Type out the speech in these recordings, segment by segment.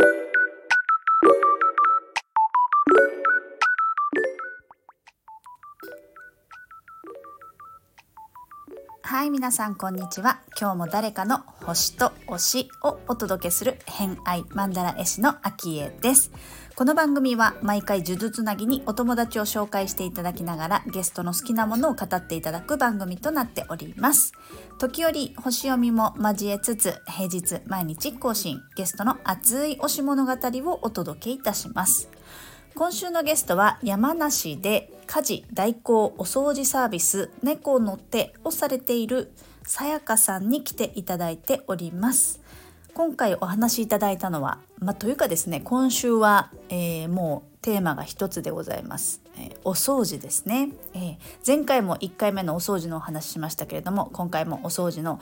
thank you はい皆さんこんにちは。今日も誰かの星と推しをお届けする偏愛マンダラ絵師のアキエです。この番組は毎回呪術つなぎにお友達を紹介していただきながらゲストの好きなものを語っていただく番組となっております。時折星読みも交えつつ平日毎日更新ゲストの熱い推し物語をお届けいたします。今週のゲストは山梨で家事代行お掃除サービス猫の手をされているさやかさんに来ていただいております。今回お話しいただいたのは、まあ、というかですね今週は、えー、もうテーマが一つでございます、えー、お掃除ですね、えー、前回も1回目のお掃除のお話ししましたけれども今回もお掃除の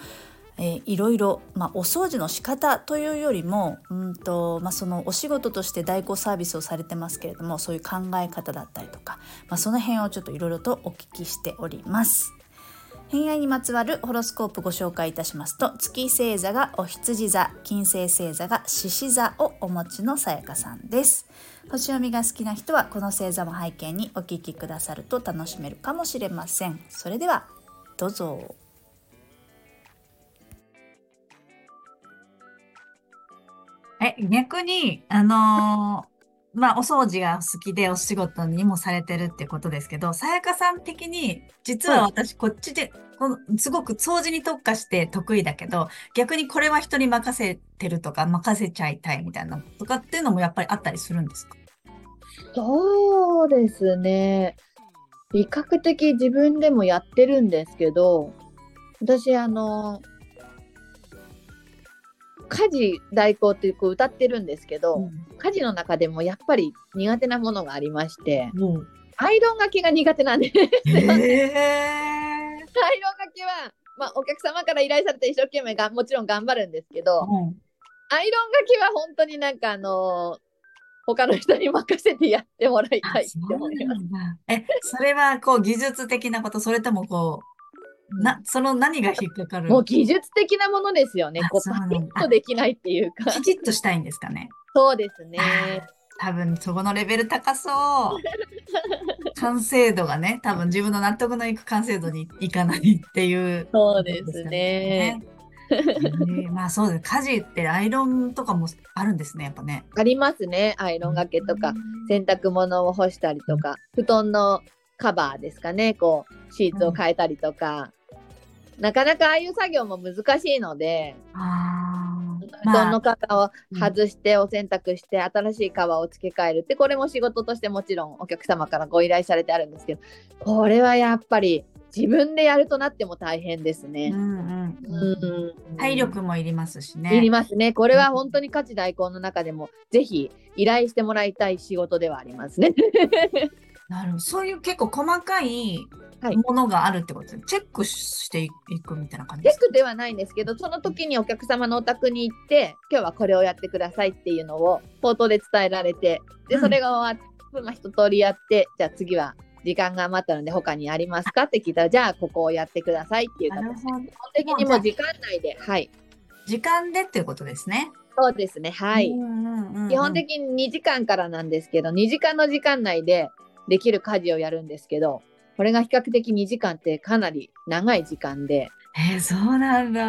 えー、いろいろ、まあ、お掃除の仕方というよりもうんと、まあ、そのお仕事として代行サービスをされてますけれどもそういう考え方だったりとか、まあ、その辺をちょっといろいろとお聞きしております。偏愛にまつわるホロスコープご紹介いたしますと月星座がお羊座金星星座が獅子座をお持ちのさやかさんです。星読みが好きな人はこの星座も背景にお聞きくださると楽しめるかもしれません。それではどうぞ。え、逆に、あのーまあ、お掃除が好きでお仕事にもされてるってことですけど、さやかさん的に、実は私こっちで、このすごく掃除に特化して得意だけど、逆にこれは人に任せてるとか、任せちゃいたいみたいなとかっていうのもやっぱりあったりするんですか？そうですね。比較的自分でもやってるんですけど、私、あの、家事代行ってこう歌ってるんですけど、うん、家事の中でもやっぱり苦手なものがありまして、うん、アイロンがけが苦手なんです。えー、アイロンがけは、まあ、お客様から依頼されて一生懸命がもちろん頑張るんですけど、うん、アイロンがけは本当になんかあのー他の人に任せてやってもらいたいって思います。え、それはこう技術的なこと、それともこうな、その何が引っかかるもう技術的なものですよね。こうパキッとできないっていうか。きちっとしたいんですかね？そうですね。多分そこのレベル高そう。完成度がね、多分自分の納得のいく完成度にいかないっていう、ね、そうですね。えー、まあそうです。家事ってアイロンとかもあるんですね、やっぱね。ありますね。アイロンがけとか、洗濯物を干したりとか、布団のカバーですかね、こう、シーツを変えたりとか、なかなかああいう作業も難しいので、布団の革を外してお洗濯して、新しい革を付け替えるってこれも仕事としてもちろんお客様からご依頼されてあるんですけどこれはやっぱり自分でやるとなっても大変ですね。体力もいりますしね。いりますね。これは本当に価値代行の中でも、ぜひ依頼してもらいたい仕事ではありますね。なるほど。そういう結構細かいものがあるってこと？ですね、はい、チェックしていくみたいな感じチェックではないんですけど、その時にお客様のお宅に行って、今日はこれをやってくださいっていうのを口頭で伝えられて、で、それが終わって、まあ、一通りやって、じゃあ次は時間が余ったので他にありますか？って聞いたら、じゃあここをやってくださいっていう形で、基本的にも時間内で、はい。時間でっていうことですね。そうですね、はい。基本的に2時間からなんですけど、2時間の時間内でできる家事をやるんですけど、これが比較的2時間ってかなり長い時間で。えー、そうなんだ。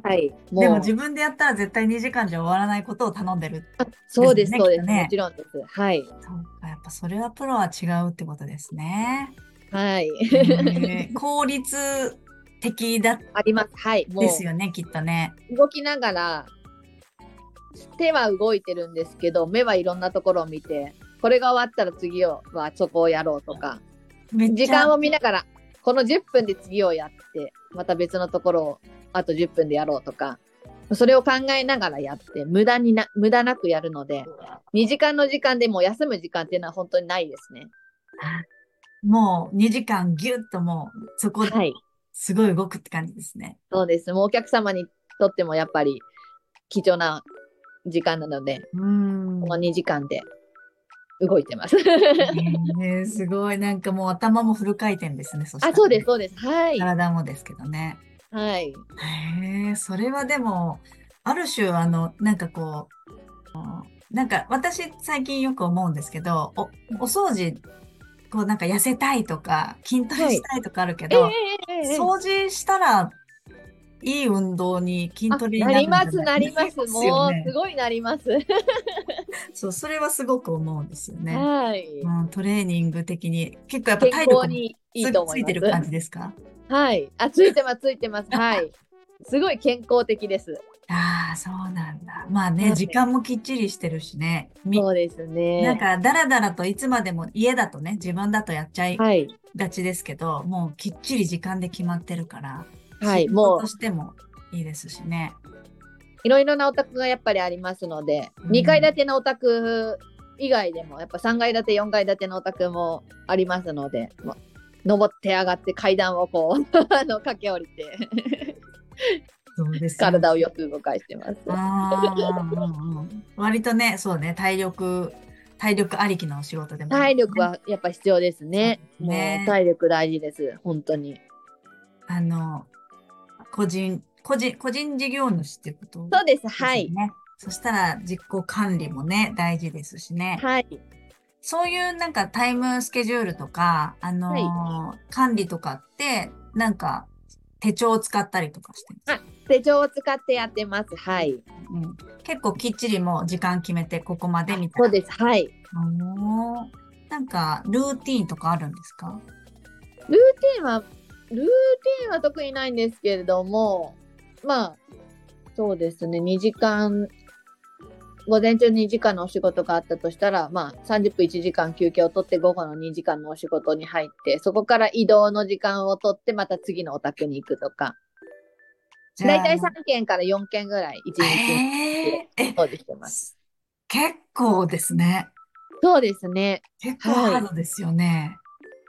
はい。でも自分でやったら絶対2時間じゃ終わらないことを頼んでる、ね、そうです、そうです、ね、もちろんです。はい。そうか、やっぱそれはプロは違うってことですね。はい。えー、効率的だあります。はい。ですよね、きっとね。動きながら、手は動いてるんですけど、目はいろんなところを見て、これが終わったら次はそこをやろうとか。時間を見ながら、この10分で次をやって、また別のところをあと10分でやろうとか、それを考えながらやって、無駄にな、無駄なくやるので、2時間の時間でも休む時間っていうのは本当にないですね。もう2時間ぎゅっともうそこですごい動くって感じですね。はい、そうです。もうお客様にとってもやっぱり貴重な時間なので、うんこの2時間で動いてます。ね、すごい。なんかもう頭もフル回転ですね。そねあ、そうです、そうです。はい。体もですけどね。はい。へえ、それはでも、ある種、あの、なんかこう、なんか私最近よく思うんですけど、お、お掃除、こうなんか痩せたいとか、筋トレしたいとかあるけえど、えええ掃除したらいい運動に筋あトレになります、なります。もう、すごいなります。そう、それはすごく思うんですよね。はい。うん、トレーニング的に結構やっぱ健体力にいついと思います。ついてる感じですか？はい。あ、ついてます、ついてます。はい。すごい健康的です。ああ、そうなんだ。まあね、はい時間もきっちりしてるしね。みそうですね。なんか、だらだらといつまでも家だとね、自分だとやっちゃいはい。がちですけど、もうきっちり時間で決まってるから、はい。もうと、してもいいですしね。いろいろなお宅がやっぱりありますので、うん2階建てのお宅以外でも、やっぱ3階建て、4階建てのお宅もありますので、もう登って上がって階段をこう、あの、駆け下りて、そうですよ体をよく動かしてます。あーうんうん割とね、そうね、体力、体力ありきのお仕事でも、体力はやっぱ必要ですね。ねもう体力大事です。本当に。あの、個人、個人、個人事業主ってこと？そうです。はい。ね。そしたら実行管理もね、大事ですしね。はい。そういうなんかタイムスケジュールとか、あのー管理とかって、なんか手帳を使ったりとかしてるんです？か手帳を使ってやってます。はい。うん、結構きっちりもう時間決めてここまでみたいな。そうです。はい。おーなんかルーティーンとかあるんですか？ルーティンは、ルーティンは特にないんですけれども、まあ、そうですね、2時間、午前中2時間のお仕事があったとしたら、まあ、30分1時間休憩を取って、午後の2時間のお仕事に入って、そこから移動の時間を取って、また次のお宅に行くとか、じゃあだいたい3件から4件ぐらい1日えー、え、掃除してます。結構ですね。そうですね。結構ハードですよね。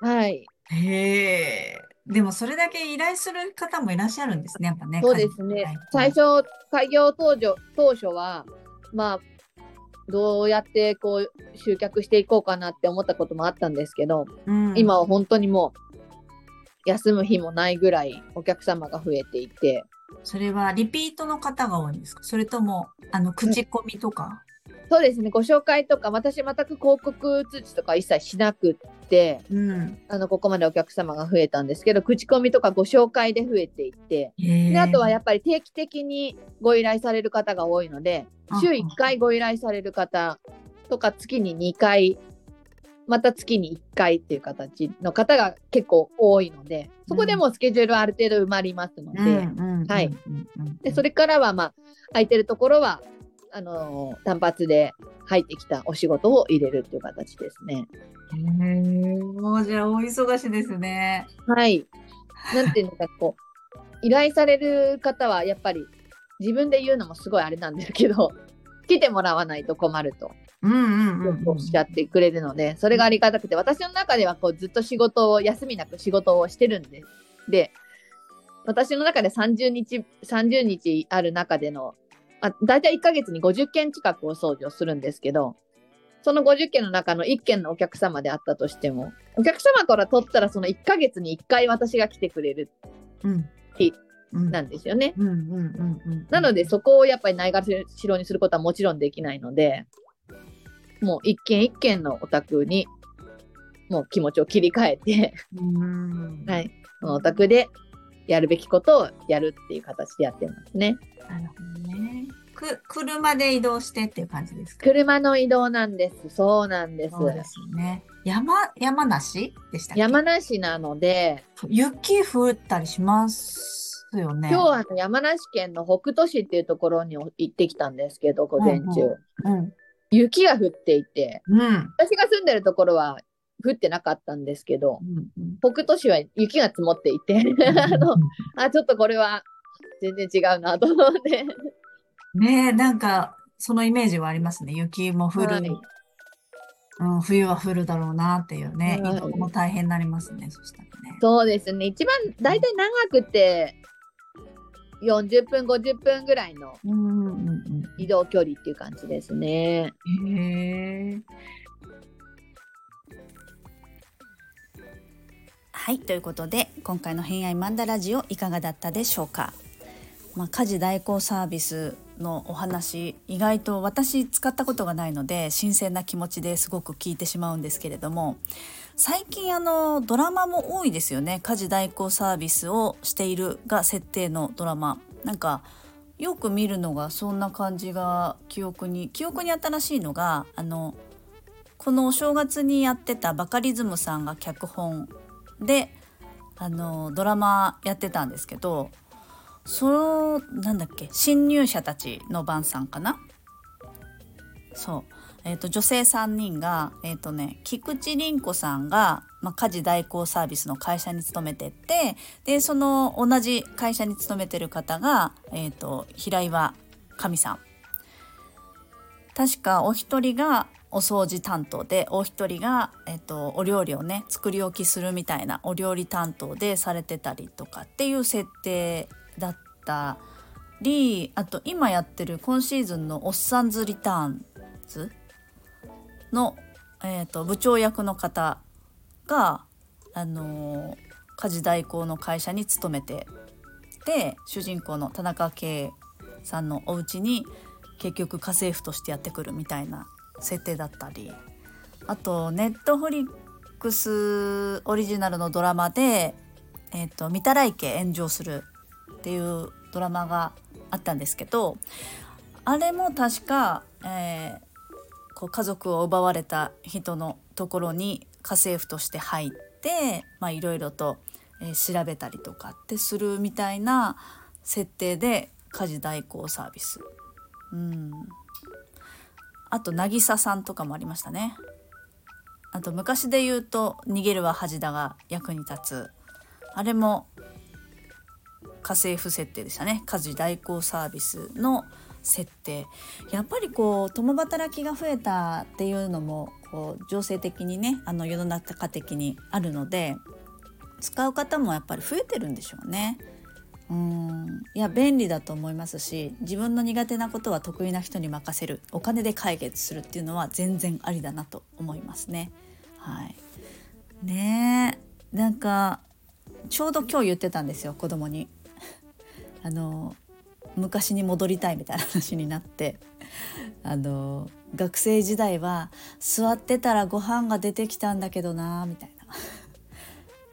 はい。へえ。でもそれだけ依頼する方もいらっしゃるんですね、やっぱね。そうですね。最初、開業当初当初は、まあ、どうやってこう集客していこうかなって思ったこともあったんですけど、うん今は本当にもう、休む日もないぐらいお客様が増えていて、それはリピートの方が多いんですか？それとも、あの、口コミとか？そうですね、ご紹介とか、私全く広告通知とか一切しなくって、うん。あの、ここまでお客様が増えたんですけど、口コミとかご紹介で増えていって。であとはやっぱり定期的にご依頼される方が多いのであ週1回ご依頼される方とか月に2回また月に1回っていう形の方が結構多いのでそこでもうスケジュールある程度埋まりますのでそれからはまあ空いてるところはあのー単発で入ってきたお仕事を入れるっていう形ですね。もうじゃあ、お忙しいですね。はい。なんていうのか、こう、依頼される方は、やっぱり、自分で言うのもすごいあれなんですけど、来てもらわないと困ると、うんうんうんうん。おっしゃってくれるので、それがありがたくて、私の中では、こう、ずっと仕事を、休みなく仕事をしてるんです。で、私の中で30日、30日ある中での、あ大体1ヶ月に50件近くお掃除をするんですけど、その50件の中の1件のお客様であったとしても、お客様から取ったらその1ヶ月に1回私が来てくれるうん。日うんなんですよね。なのでそこをやっぱりないがしろにすることはもちろんできないので、もう一件一件のお宅にもう気持ちを切り替えて、うん。はい、そのお宅でやるべきことをやるっていう形でやってますね。なるほどね。く、車で移動してっていう感じですか？車の移動なんです。そうなんです。そうですよね。山、山梨でした山梨なので、雪降ったりしますよね。今日は山梨県の北杜市っていうところに行ってきたんですけど、午前中。うん。雪が降っていて、うん。うん。私が住んでるところは降ってなかったんですけど、うん北杜市は雪が積もっていて、あの、あ、ちょっとこれは全然違うなと思って。ねえ、なんか、そのイメージはありますね。雪も降る。はいうん、冬は降るだろうなっていうね。はい移動も大変になりますね。そしたらね。そうですね。一番、大体長くて、40分、50分ぐらいのうんうんうん移動距離っていう感じですね。うん。へえ。はいということで今回の「偏愛マンダラジオ」いかがだったでしょうか、まあ、家事代行サービスのお話意外と私使ったことがないので新鮮な気持ちですごく聞いてしまうんですけれども最近あのドラマも多いですよね。家事代行サービスをしているが設定のドラマ。なんかよく見るのがそんな感じが記憶に記憶に新しいのがあのこのお正月にやってたバカリズムさんが脚本であのドラマやってたんですけどそのなんだっけ新入社たちの晩さんかな？そう。えーと、女性3人が、えーとね、菊池凛子さんが、まあ、家事代行サービスの会社に勤めててでその同じ会社に勤めてる方が、えーと、平岩神さん。確かお一人がお掃除担当でお一人が、えーと、お料理をね作り置きするみたいなお料理担当でされてたりとかっていう設定だったりあと今やってる今シーズンの「おっさんずリターンズ」の、えーと、部長役の方が、あのー、家事代行の会社に勤めてで主人公の田中圭さんのお家に結局家政婦としてやってくるみたいな設定だったりあとネットフリックスオリジナルのドラマで「えーと、御手洗家炎上する」っていうドラマがあったんですけどあれも確か、えー、こう家族を奪われた人のところに家政婦として入っていろいろと、えー、調べたりとかってするみたいな設定で家事代行サービス。うんあと渚さんとかもありましたね。あと昔で言うと「逃げるは恥だが役に立つ」あれも家政婦設定でしたね家事代行サービスの設定やっぱりこう共働きが増えたっていうのもこう情勢的にねあの世の中的にあるので使う方もやっぱり増えてるんでしょうね。うん。いや便利だと思いますし自分の苦手なことは得意な人に任せる。お金で解決するっていうのは全然ありだなと思いますね。はい、ねえ。なんかちょうど今日言ってたんですよ子供に。あの昔に戻りたいみたいな話になって。あの学生時代は座ってたらご飯が出てきたんだけどなみたいな。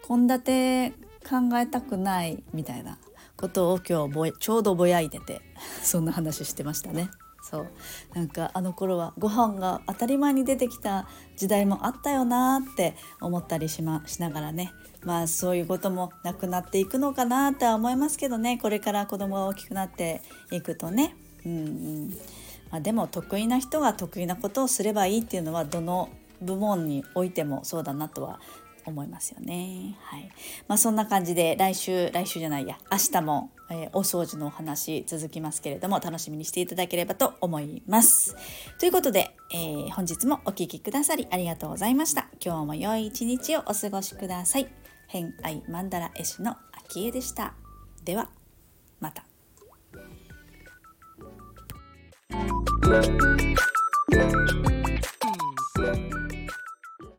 献立考えたくないみたいな。ことを今日ちょうどぼやいてて そんな話してましたね。そうなんかあの頃はご飯が当たり前に出てきた時代もあったよなって思ったりし,、ま、しながらねまあそういうこともなくなっていくのかなとは思いますけどねこれから子供が大きくなっていくとね。うんうんまあ、でも得意な人が得意なことをすればいいっていうのはどの部門においてもそうだなとは思いますよね。はい。まあそんな感じで来週来週じゃないや明日も、えー、お掃除のお話続きますけれども楽しみにしていただければと思います。ということで、えー、本日もお聴きくださりありがとうございました。今日も良い一日をお過ごしください。偏愛マンダラ絵師の秋江でした。ではまた。Thank you.